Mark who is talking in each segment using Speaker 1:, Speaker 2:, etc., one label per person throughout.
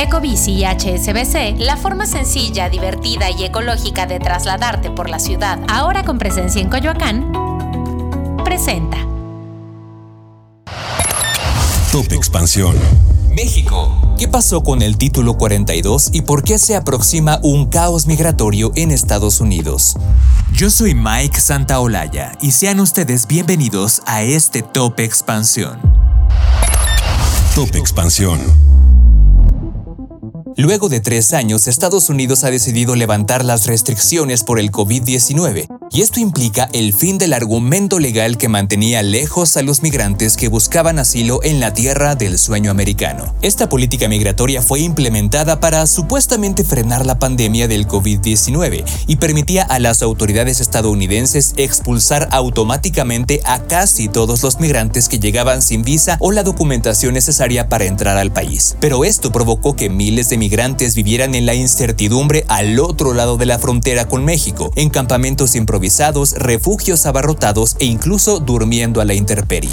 Speaker 1: Ecobici y HSBC, la forma sencilla, divertida y ecológica de trasladarte por la ciudad, ahora con presencia en Coyoacán, presenta.
Speaker 2: Top Expansión.
Speaker 3: México. ¿Qué pasó con el título 42 y por qué se aproxima un caos migratorio en Estados Unidos? Yo soy Mike Santaolalla y sean ustedes bienvenidos a este Top Expansión.
Speaker 2: Top Expansión.
Speaker 3: Luego de tres años, Estados Unidos ha decidido levantar las restricciones por el COVID-19 y esto implica el fin del argumento legal que mantenía lejos a los migrantes que buscaban asilo en la tierra del sueño americano. Esta política migratoria fue implementada para supuestamente frenar la pandemia del COVID-19 y permitía a las autoridades estadounidenses expulsar automáticamente a casi todos los migrantes que llegaban sin visa o la documentación necesaria para entrar al país. Pero esto provocó que miles de migrantes vivieran en la incertidumbre al otro lado de la frontera con México, en campamentos improvisados refugios abarrotados e incluso durmiendo a la intemperie.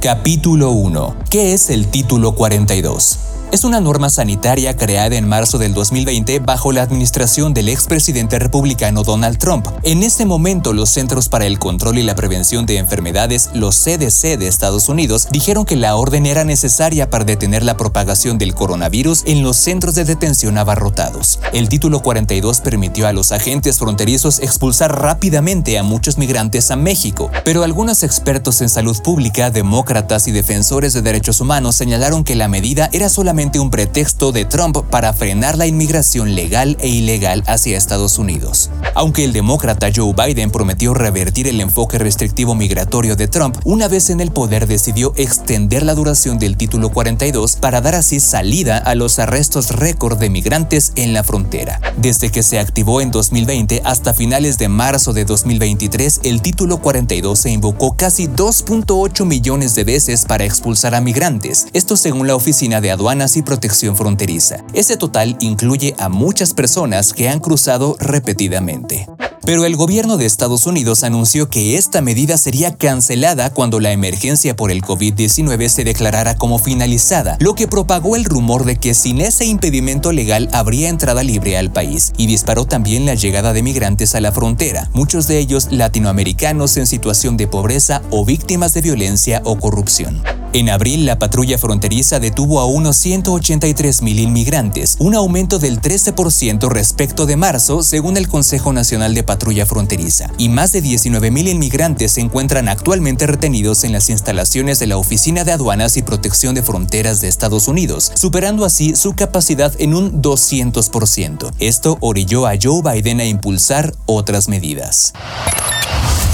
Speaker 3: Capítulo 1. ¿Qué es el título 42? Es una norma sanitaria creada en marzo del 2020 bajo la administración del expresidente republicano Donald Trump. En ese momento, los Centros para el Control y la Prevención de Enfermedades, los CDC de Estados Unidos, dijeron que la orden era necesaria para detener la propagación del coronavirus en los centros de detención abarrotados. El título 42 permitió a los agentes fronterizos expulsar rápidamente a muchos migrantes a México, pero algunos expertos en salud pública, demócratas y defensores de derechos humanos señalaron que la medida era solamente un pretexto de Trump para frenar la inmigración legal e ilegal hacia Estados Unidos. Aunque el demócrata Joe Biden prometió revertir el enfoque restrictivo migratorio de Trump, una vez en el poder decidió extender la duración del título 42 para dar así salida a los arrestos récord de migrantes en la frontera. Desde que se activó en 2020 hasta finales de marzo de 2023, el título 42 se invocó casi 2.8 millones de veces para expulsar a migrantes, esto según la Oficina de Aduanas y Protección Fronteriza. Ese total incluye a muchas personas que han cruzado repetidamente. Pero el gobierno de Estados Unidos anunció que esta medida sería cancelada cuando la emergencia por el COVID-19 se declarara como finalizada, lo que propagó el rumor de que sin ese impedimento legal habría entrada libre al país y disparó también la llegada de migrantes a la frontera, muchos de ellos latinoamericanos en situación de pobreza o víctimas de violencia o corrupción. En abril, la patrulla fronteriza detuvo a unos 183 mil inmigrantes, un aumento del 13% respecto de marzo, según el Consejo Nacional de Patrulla Fronteriza, y más de 19 mil inmigrantes se encuentran actualmente retenidos en las instalaciones de la Oficina de Aduanas y Protección de Fronteras de Estados Unidos, superando así su capacidad en un 200%. Esto orilló a Joe Biden a impulsar otras medidas.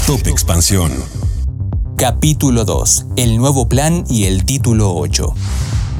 Speaker 2: Top Expansión.
Speaker 3: Capítulo 2. El nuevo plan y el título 8.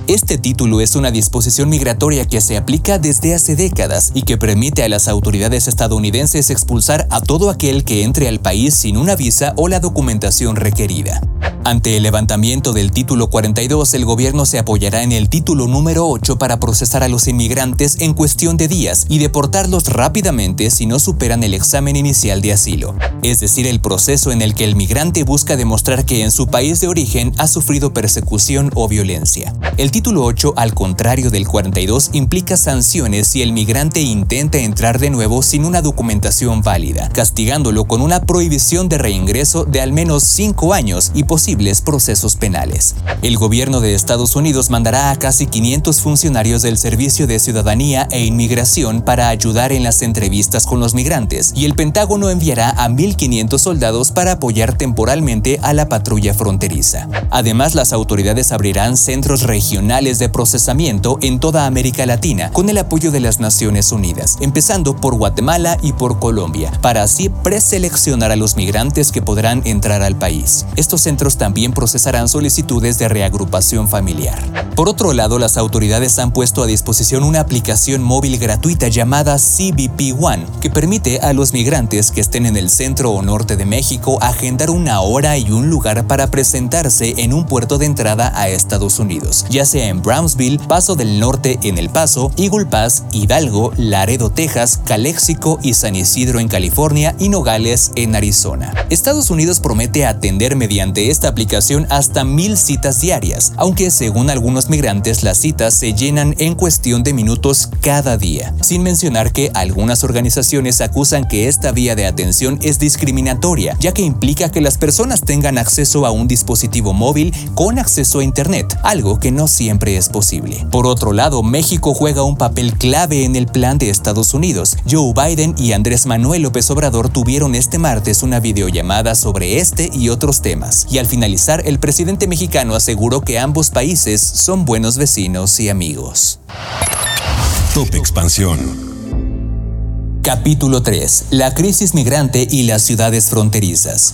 Speaker 3: Este título es una disposición migratoria que se aplica desde hace décadas y que permite a las autoridades estadounidenses expulsar a todo aquel que entre al país sin una visa o la documentación requerida. Ante el levantamiento del título 42, el gobierno se apoyará en el título número 8 para procesar a los inmigrantes en cuestión de días y deportarlos rápidamente si no superan el examen inicial de asilo, es decir, el proceso en el que el migrante busca demostrar que en su país de origen ha sufrido persecución o violencia. El título 8, al contrario del 42, implica sanciones si el migrante intenta entrar de nuevo sin una documentación válida, castigándolo con una prohibición de reingreso de al menos 5 años y posible procesos penales. El gobierno de Estados Unidos mandará a casi 500 funcionarios del Servicio de Ciudadanía e Inmigración para ayudar en las entrevistas con los migrantes, y el Pentágono enviará a 1.500 soldados para apoyar temporalmente a la patrulla fronteriza. Además, las autoridades abrirán centros regionales de procesamiento en toda América Latina con el apoyo de las Naciones Unidas, empezando por Guatemala y por Colombia, para así preseleccionar a los migrantes que podrán entrar al país. Estos centros también procesarán solicitudes de reagrupación familiar. Por otro lado, las autoridades han puesto a disposición una aplicación móvil gratuita llamada CBP One, que permite a los migrantes que estén en el centro o norte de México agendar una hora y un lugar para presentarse en un puerto de entrada a Estados Unidos, ya sea en Brownsville, Paso del Norte en El Paso, Eagle Pass, Hidalgo, Laredo, Texas, Calexico y San Isidro en California y Nogales en Arizona. Estados Unidos promete atender mediante esta aplicación hasta mil citas diarias, aunque según algunos migrantes las citas se llenan en cuestión de minutos cada día, sin mencionar que algunas organizaciones acusan que esta vía de atención es discriminatoria, ya que implica que las personas tengan acceso a un dispositivo móvil con acceso a Internet, algo que no siempre es posible. Por otro lado, México juega un papel clave en el plan de Estados Unidos. Joe Biden y Andrés Manuel López Obrador tuvieron este martes una videollamada sobre este y otros temas, y al finalizar el presidente mexicano aseguró que ambos países son buenos vecinos y amigos.
Speaker 2: Top Expansión.
Speaker 3: Capítulo 3. La crisis migrante y las ciudades fronterizas.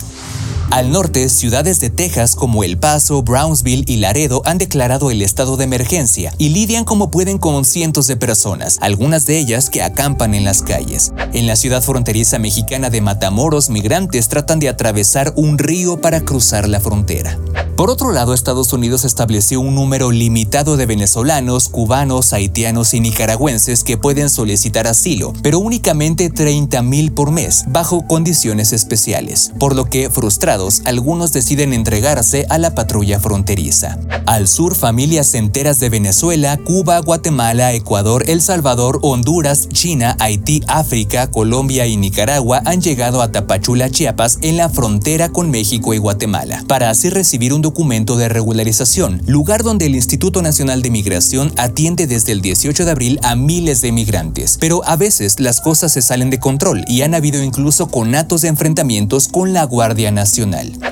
Speaker 3: Al norte, ciudades de Texas como El Paso, Brownsville y Laredo han declarado el estado de emergencia y lidian como pueden con cientos de personas, algunas de ellas que acampan en las calles. En la ciudad fronteriza mexicana de Matamoros, migrantes tratan de atravesar un río para cruzar la frontera. Por otro lado, Estados Unidos estableció un número limitado de venezolanos, cubanos, haitianos y nicaragüenses que pueden solicitar asilo, pero únicamente 30.000 por mes, bajo condiciones especiales, por lo que, frustrados, algunos deciden entregarse a la patrulla fronteriza. Al sur, familias enteras de Venezuela, Cuba, Guatemala, Ecuador, El Salvador, Honduras, China, Haití, África, Colombia y Nicaragua han llegado a Tapachula, Chiapas, en la frontera con México y Guatemala, para así recibir un documento de regularización, lugar donde el Instituto Nacional de Migración atiende desde el 18 de abril a miles de migrantes. Pero a veces las cosas se salen de control y han habido incluso conatos de enfrentamientos con la Guardia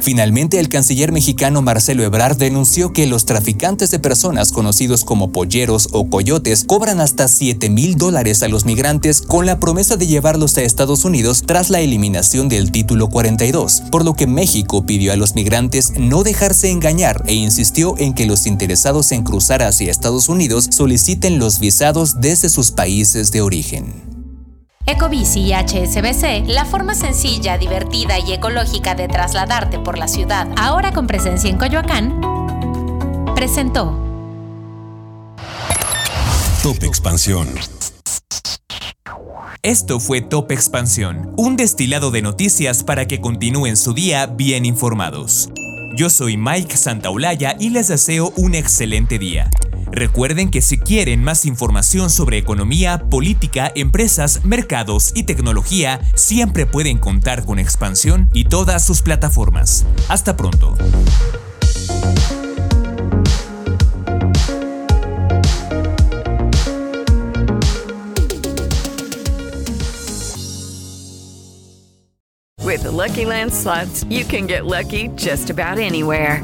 Speaker 3: Finalmente, el canciller mexicano Marcelo Ebrard denunció que los traficantes de personas conocidos como polleros o coyotes cobran hasta 7 mil dólares a los migrantes con la promesa de llevarlos a Estados Unidos tras la eliminación del título 42, por lo que México pidió a los migrantes no dejarse engañar e insistió en que los interesados en cruzar hacia Estados Unidos soliciten los visados desde sus países de origen.
Speaker 1: Ecobici y HSBC, la forma sencilla, divertida y ecológica de trasladarte por la ciudad, ahora con presencia en Coyoacán, presentó
Speaker 2: Top Expansión.
Speaker 3: Esto fue Top Expansión, un destilado de noticias para que continúen su día bien informados. Yo soy Mike Santaolalla y les deseo un excelente día. Recuerden que si quieren más información sobre economía, política, empresas, mercados y tecnología, siempre pueden contar con Expansión y todas sus plataformas. Hasta pronto.
Speaker 4: With Lucky Land you can get lucky just about anywhere.